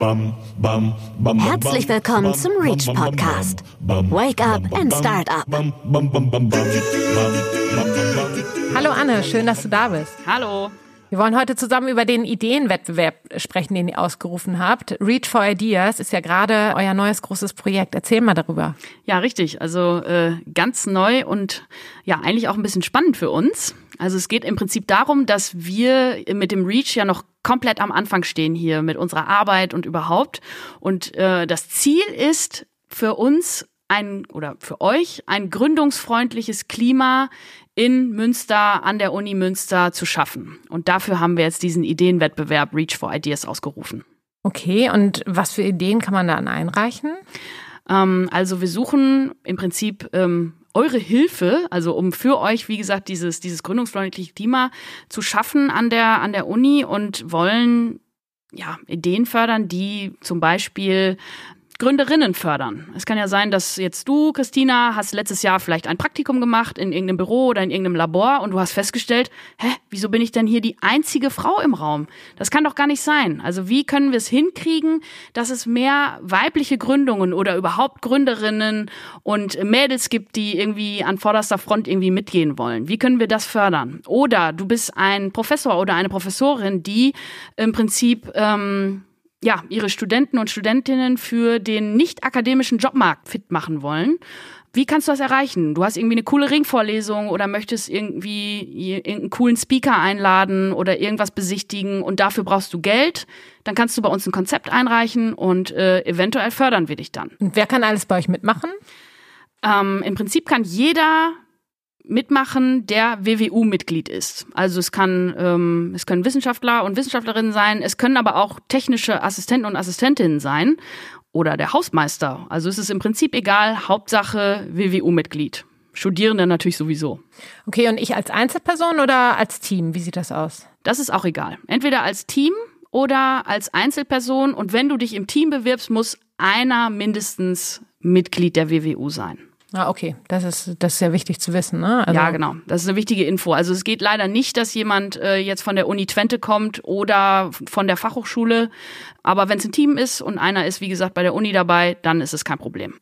Herzlich willkommen zum Reach Podcast. Wake up and start up. Hallo Anne, schön, dass du da bist. Hallo. Wir wollen heute zusammen über den Ideenwettbewerb sprechen, den ihr ausgerufen habt. Reach for Ideas ist ja gerade euer neues großes Projekt. Erzähl mal darüber. Ja, richtig. Also äh, ganz neu und ja, eigentlich auch ein bisschen spannend für uns. Also es geht im Prinzip darum, dass wir mit dem Reach ja noch komplett am Anfang stehen hier mit unserer Arbeit und überhaupt. Und äh, das Ziel ist für uns ein oder für euch ein gründungsfreundliches Klima in Münster, an der Uni Münster zu schaffen. Und dafür haben wir jetzt diesen Ideenwettbewerb Reach for Ideas ausgerufen. Okay, und was für Ideen kann man dann einreichen? Ähm, also wir suchen im Prinzip ähm, eure Hilfe, also um für euch, wie gesagt, dieses, dieses gründungsfreundliche Klima zu schaffen an der, an der Uni und wollen ja, Ideen fördern, die zum Beispiel Gründerinnen fördern. Es kann ja sein, dass jetzt du, Christina, hast letztes Jahr vielleicht ein Praktikum gemacht in irgendeinem Büro oder in irgendeinem Labor und du hast festgestellt, hä, wieso bin ich denn hier die einzige Frau im Raum? Das kann doch gar nicht sein. Also wie können wir es hinkriegen, dass es mehr weibliche Gründungen oder überhaupt Gründerinnen und Mädels gibt, die irgendwie an vorderster Front irgendwie mitgehen wollen? Wie können wir das fördern? Oder du bist ein Professor oder eine Professorin, die im Prinzip ähm, ja, ihre Studenten und Studentinnen für den nicht akademischen Jobmarkt fit machen wollen. Wie kannst du das erreichen? Du hast irgendwie eine coole Ringvorlesung oder möchtest irgendwie irgendeinen coolen Speaker einladen oder irgendwas besichtigen und dafür brauchst du Geld. Dann kannst du bei uns ein Konzept einreichen und äh, eventuell fördern wir dich dann. Und wer kann alles bei euch mitmachen? Ähm, Im Prinzip kann jeder mitmachen, der WWU-Mitglied ist. Also es kann, ähm, es können Wissenschaftler und Wissenschaftlerinnen sein, es können aber auch technische Assistenten und Assistentinnen sein oder der Hausmeister. Also es ist im Prinzip egal, Hauptsache WWU-Mitglied. Studierende natürlich sowieso. Okay, und ich als Einzelperson oder als Team? Wie sieht das aus? Das ist auch egal. Entweder als Team oder als Einzelperson. Und wenn du dich im Team bewirbst, muss einer mindestens Mitglied der WWU sein. Ah, okay. Das ist, das ist sehr wichtig zu wissen, ne? Also ja, genau. Das ist eine wichtige Info. Also es geht leider nicht, dass jemand äh, jetzt von der Uni Twente kommt oder von der Fachhochschule. Aber wenn es ein Team ist und einer ist, wie gesagt, bei der Uni dabei, dann ist es kein Problem.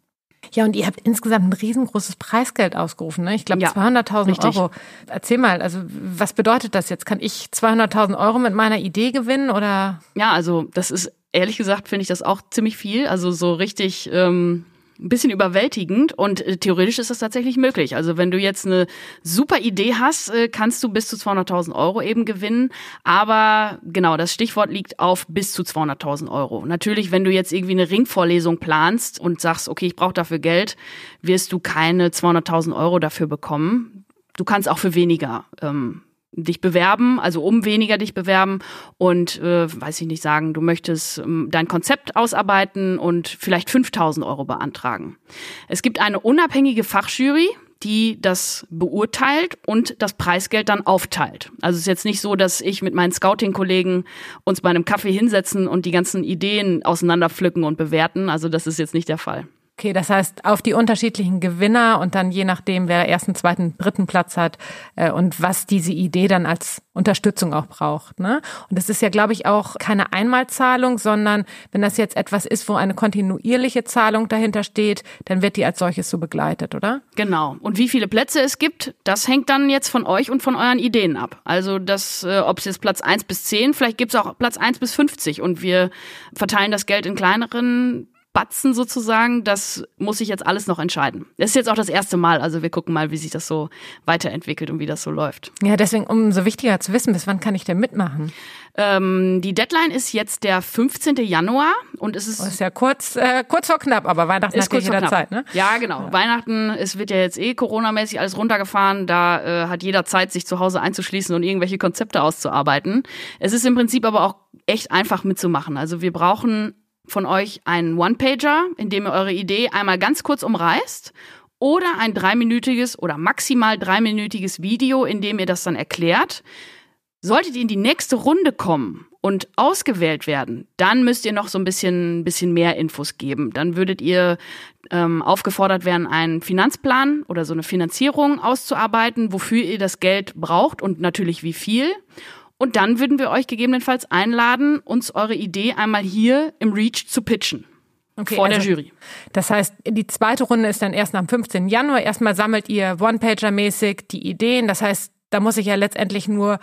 Ja, und ihr habt insgesamt ein riesengroßes Preisgeld ausgerufen, ne? Ich glaube Ja, 200.000 richtig. Euro. Erzähl mal, also was bedeutet das jetzt? Kann ich 200.000 Euro mit meiner Idee gewinnen oder? Ja, also das ist ehrlich gesagt, finde ich das auch ziemlich viel. Also so richtig ähm, ein bisschen überwältigend und äh, theoretisch ist das tatsächlich möglich. Also wenn du jetzt eine super Idee hast, äh, kannst du bis zu 200.000 Euro eben gewinnen. Aber genau, das Stichwort liegt auf bis zu 200.000 Euro. Natürlich, wenn du jetzt irgendwie eine Ringvorlesung planst und sagst, okay, ich brauche dafür Geld, wirst du keine 200.000 Euro dafür bekommen. Du kannst auch für weniger ähm, dich bewerben, also um weniger dich bewerben und äh, weiß ich nicht sagen, du möchtest ähm, dein Konzept ausarbeiten und vielleicht 5000 Euro beantragen. Es gibt eine unabhängige Fachjury, die das beurteilt und das Preisgeld dann aufteilt. Also es ist jetzt nicht so, dass ich mit meinen Scouting-Kollegen uns bei einem Kaffee hinsetzen und die ganzen Ideen auseinanderpflücken und bewerten. Also das ist jetzt nicht der Fall. Okay, das heißt, auf die unterschiedlichen Gewinner und dann je nachdem, wer ersten, zweiten, dritten Platz hat äh, und was diese Idee dann als Unterstützung auch braucht. Ne? Und das ist ja, glaube ich, auch keine Einmalzahlung, sondern wenn das jetzt etwas ist, wo eine kontinuierliche Zahlung dahinter steht, dann wird die als solches so begleitet, oder? Genau. Und wie viele Plätze es gibt, das hängt dann jetzt von euch und von euren Ideen ab. Also das, äh, ob es jetzt Platz 1 bis 10, vielleicht gibt es auch Platz 1 bis 50 und wir verteilen das Geld in kleineren Batzen sozusagen, das muss sich jetzt alles noch entscheiden. Das ist jetzt auch das erste Mal, also wir gucken mal, wie sich das so weiterentwickelt und wie das so läuft. Ja, deswegen umso wichtiger zu wissen, bis wann kann ich denn mitmachen? Ähm, die Deadline ist jetzt der 15. Januar und es ist Das ist ja kurz, äh, kurz vor knapp, aber Weihnachten ist ja kurz vor jeder knapp. Zeit, ne? Ja, genau. Weihnachten, es wird ja jetzt eh Corona-mäßig alles runtergefahren. Da äh, hat jeder Zeit, sich zu Hause einzuschließen und irgendwelche Konzepte auszuarbeiten. Es ist im Prinzip aber auch echt einfach mitzumachen. Also wir brauchen von euch einen One-Pager, in dem ihr eure Idee einmal ganz kurz umreißt oder ein dreiminütiges oder maximal dreiminütiges Video, in dem ihr das dann erklärt. Solltet ihr in die nächste Runde kommen und ausgewählt werden, dann müsst ihr noch so ein bisschen, bisschen mehr Infos geben. Dann würdet ihr ähm, aufgefordert werden, einen Finanzplan oder so eine Finanzierung auszuarbeiten, wofür ihr das Geld braucht und natürlich wie viel. Und dann würden wir euch gegebenenfalls einladen, uns eure Idee einmal hier im Reach zu pitchen. Okay, vor also, der Jury. Das heißt, die zweite Runde ist dann erst am 15. Januar. Erstmal sammelt ihr One-Pager-mäßig die Ideen. Das heißt, da muss ich ja letztendlich nur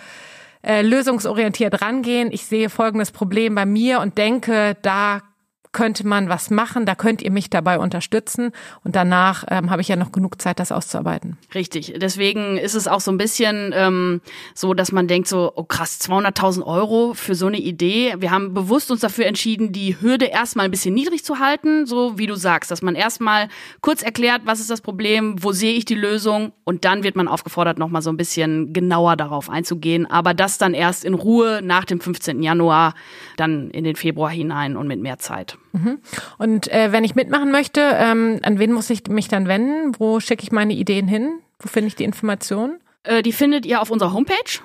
äh, lösungsorientiert rangehen. Ich sehe folgendes Problem bei mir und denke, da könnte man was machen, da könnt ihr mich dabei unterstützen und danach ähm, habe ich ja noch genug Zeit, das auszuarbeiten. Richtig, deswegen ist es auch so ein bisschen ähm, so, dass man denkt so, oh krass, 200.000 Euro für so eine Idee. Wir haben bewusst uns dafür entschieden, die Hürde erstmal ein bisschen niedrig zu halten, so wie du sagst, dass man erstmal kurz erklärt, was ist das Problem, wo sehe ich die Lösung und dann wird man aufgefordert, nochmal so ein bisschen genauer darauf einzugehen, aber das dann erst in Ruhe nach dem 15. Januar, dann in den Februar hinein und mit mehr Zeit. Mhm. Und äh, wenn ich mitmachen möchte, ähm, an wen muss ich mich dann wenden? Wo schicke ich meine Ideen hin? Wo finde ich die Informationen? Äh, die findet ihr auf unserer Homepage.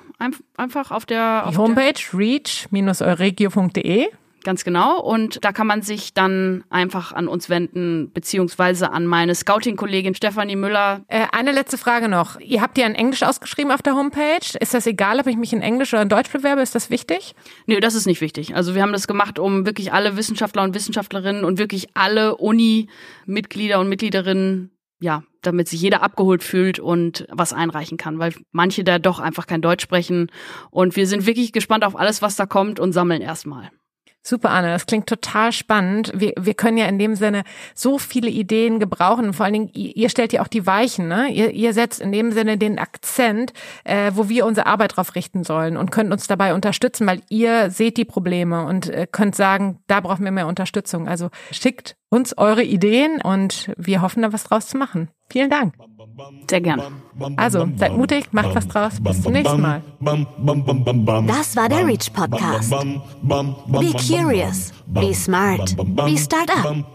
Einfach auf der. Auf die Homepage reach-euregio.de. Ganz genau. Und da kann man sich dann einfach an uns wenden, beziehungsweise an meine Scouting-Kollegin Stefanie Müller. Äh, eine letzte Frage noch. Ihr habt ja in Englisch ausgeschrieben auf der Homepage. Ist das egal, ob ich mich in Englisch oder in Deutsch bewerbe? Ist das wichtig? Nö, das ist nicht wichtig. Also wir haben das gemacht, um wirklich alle Wissenschaftler und Wissenschaftlerinnen und wirklich alle Uni-Mitglieder und Mitgliederinnen ja, damit sich jeder abgeholt fühlt und was einreichen kann, weil manche da doch einfach kein Deutsch sprechen. Und wir sind wirklich gespannt auf alles, was da kommt und sammeln erstmal. Super, Anne, das klingt total spannend. Wir, wir können ja in dem Sinne so viele Ideen gebrauchen. Vor allen Dingen, ihr stellt ja auch die Weichen, ne? Ihr, ihr setzt in dem Sinne den Akzent, äh, wo wir unsere Arbeit drauf richten sollen und könnt uns dabei unterstützen, weil ihr seht die Probleme und äh, könnt sagen, da brauchen wir mehr Unterstützung. Also schickt uns eure Ideen und wir hoffen, da was draus zu machen. Vielen Dank. Sehr gerne. Also, seid mutig, macht was draus. Bis zum nächsten Mal. Das war der Reach Podcast. Be curious, be smart, be startup.